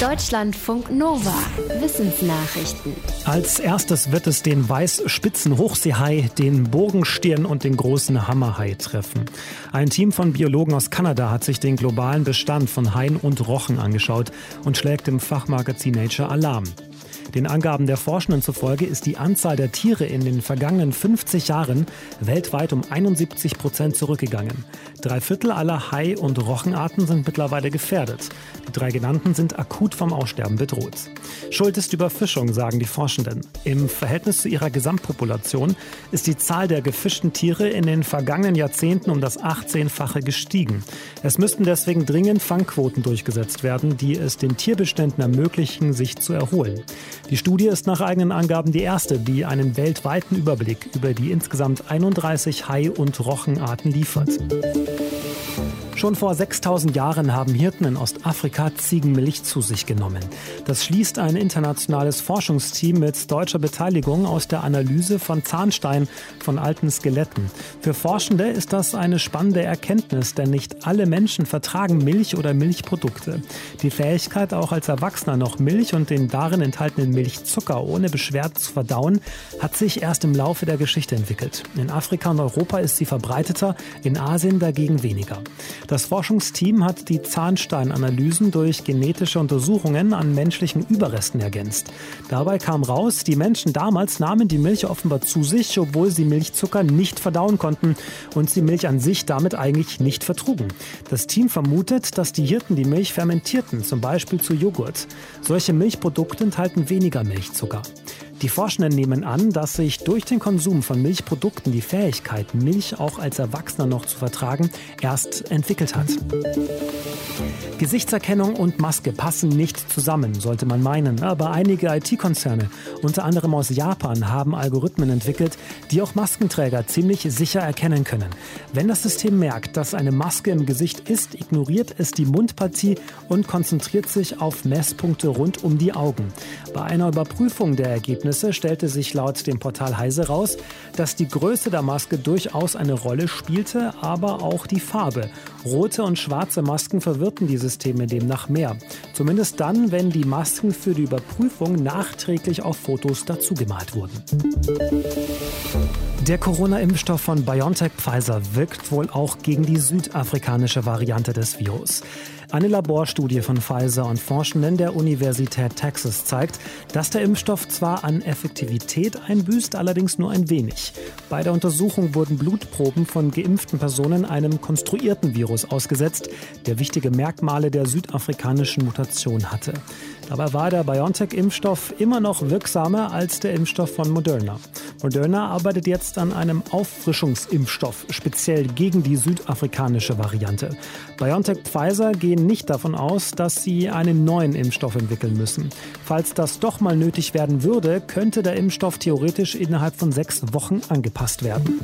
Deutschlandfunk Nova. Wissensnachrichten. Als erstes wird es den Weißspitzen-Hochseehai, den Bogenstirn und den großen Hammerhai treffen. Ein Team von Biologen aus Kanada hat sich den globalen Bestand von Haien und Rochen angeschaut und schlägt im Fachmagazin Nature Alarm. Den Angaben der Forschenden zufolge ist die Anzahl der Tiere in den vergangenen 50 Jahren weltweit um 71 Prozent zurückgegangen. Drei Viertel aller Hai- und Rochenarten sind mittlerweile gefährdet. Die drei genannten sind akut vom Aussterben bedroht. Schuld ist Überfischung, sagen die Forschenden. Im Verhältnis zu ihrer Gesamtpopulation ist die Zahl der gefischten Tiere in den vergangenen Jahrzehnten um das 18-fache gestiegen. Es müssten deswegen dringend Fangquoten durchgesetzt werden, die es den Tierbeständen ermöglichen, sich zu erholen. Die Studie ist nach eigenen Angaben die erste, die einen weltweiten Überblick über die insgesamt 31 Hai- und Rochenarten liefert. Schon vor 6000 Jahren haben Hirten in Ostafrika Ziegenmilch zu sich genommen. Das schließt ein internationales Forschungsteam mit deutscher Beteiligung aus der Analyse von Zahnstein von alten Skeletten. Für Forschende ist das eine spannende Erkenntnis, denn nicht alle Menschen vertragen Milch oder Milchprodukte. Die Fähigkeit, auch als Erwachsener noch Milch und den darin enthaltenen Milchzucker ohne Beschwerde zu verdauen, hat sich erst im Laufe der Geschichte entwickelt. In Afrika und Europa ist sie verbreiteter, in Asien dagegen weniger. Das Forschungsteam hat die Zahnsteinanalysen durch genetische Untersuchungen an menschlichen Überresten ergänzt. Dabei kam raus, die Menschen damals nahmen die Milch offenbar zu sich, obwohl sie Milchzucker nicht verdauen konnten und sie Milch an sich damit eigentlich nicht vertrugen. Das Team vermutet, dass die Hirten die Milch fermentierten, zum Beispiel zu Joghurt. Solche Milchprodukte enthalten weniger Milchzucker. Die Forschenden nehmen an, dass sich durch den Konsum von Milchprodukten die Fähigkeit, Milch auch als Erwachsener noch zu vertragen, erst entwickelt hat. Gesichtserkennung und Maske passen nicht zusammen, sollte man meinen. Aber einige IT-Konzerne, unter anderem aus Japan, haben Algorithmen entwickelt, die auch Maskenträger ziemlich sicher erkennen können. Wenn das System merkt, dass eine Maske im Gesicht ist, ignoriert es die Mundpartie und konzentriert sich auf Messpunkte rund um die Augen. Bei einer Überprüfung der Ergebnisse stellte sich laut dem Portal Heise raus, dass die Größe der Maske durchaus eine Rolle spielte, aber auch die Farbe. Rote und schwarze Masken verwirrten diese Systeme demnach mehr. Zumindest dann, wenn die Masken für die Überprüfung nachträglich auf Fotos dazugemalt wurden. Der Corona-Impfstoff von BioNTech Pfizer wirkt wohl auch gegen die südafrikanische Variante des Virus. Eine Laborstudie von Pfizer und Forschenden der Universität Texas zeigt, dass der Impfstoff zwar an Effektivität einbüßt, allerdings nur ein wenig. Bei der Untersuchung wurden Blutproben von geimpften Personen einem konstruierten Virus ausgesetzt, der wichtige Merkmale der südafrikanischen Mutation hatte. Dabei war der BioNTech-Impfstoff immer noch wirksamer als der Impfstoff von Moderna. Moderna arbeitet jetzt an einem Auffrischungsimpfstoff, speziell gegen die südafrikanische Variante. BioNTech Pfizer gehen nicht davon aus, dass sie einen neuen Impfstoff entwickeln müssen. Falls das doch mal nötig werden würde, könnte der Impfstoff theoretisch innerhalb von sechs Wochen angepasst werden.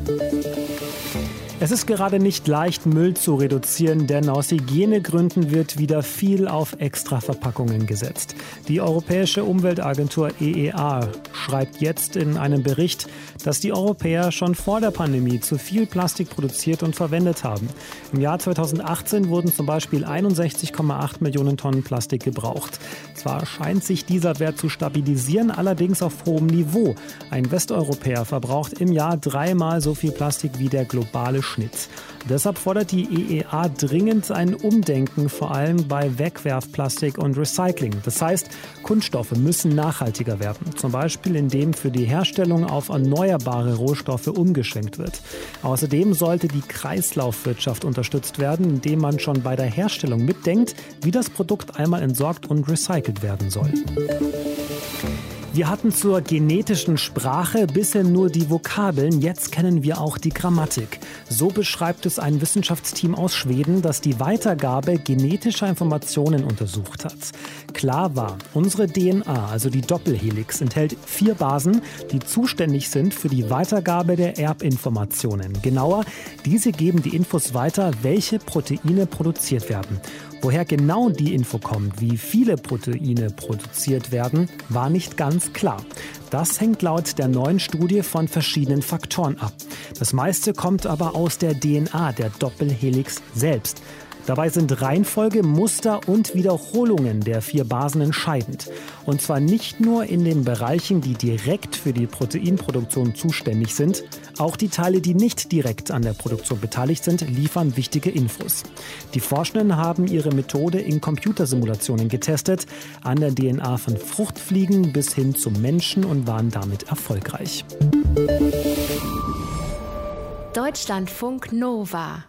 Es ist gerade nicht leicht, Müll zu reduzieren, denn aus Hygienegründen wird wieder viel auf Extraverpackungen gesetzt. Die Europäische Umweltagentur EEA schreibt jetzt in einem Bericht, dass die Europäer schon vor der Pandemie zu viel Plastik produziert und verwendet haben. Im Jahr 2018 wurden zum Beispiel 61,8 Millionen Tonnen Plastik gebraucht. Zwar scheint sich dieser Wert zu stabilisieren, allerdings auf hohem Niveau. Ein Westeuropäer verbraucht im Jahr dreimal so viel Plastik wie der globale Schnitt. Deshalb fordert die EEA dringend ein Umdenken, vor allem bei Wegwerfplastik und Recycling. Das heißt, Kunststoffe müssen nachhaltiger werden, zum Beispiel indem für die Herstellung auf erneuerbare Rohstoffe umgeschwenkt wird. Außerdem sollte die Kreislaufwirtschaft unterstützt werden, indem man schon bei der Herstellung mitdenkt, wie das Produkt einmal entsorgt und recycelt werden soll. Wir hatten zur genetischen Sprache bisher nur die Vokabeln, jetzt kennen wir auch die Grammatik. So beschreibt es ein Wissenschaftsteam aus Schweden, das die Weitergabe genetischer Informationen untersucht hat. Klar war, unsere DNA, also die Doppelhelix, enthält vier Basen, die zuständig sind für die Weitergabe der Erbinformationen. Genauer, diese geben die Infos weiter, welche Proteine produziert werden. Woher genau die Info kommt, wie viele Proteine produziert werden, war nicht ganz klar. Das hängt laut der neuen Studie von verschiedenen Faktoren ab. Das meiste kommt aber aus der DNA der Doppelhelix selbst. Dabei sind Reihenfolge, Muster und Wiederholungen der vier Basen entscheidend. Und zwar nicht nur in den Bereichen, die direkt für die Proteinproduktion zuständig sind, auch die Teile, die nicht direkt an der Produktion beteiligt sind, liefern wichtige Infos. Die Forschenden haben ihre Methode in Computersimulationen getestet, an der DNA von Fruchtfliegen bis hin zum Menschen und waren damit erfolgreich. Deutschlandfunk Nova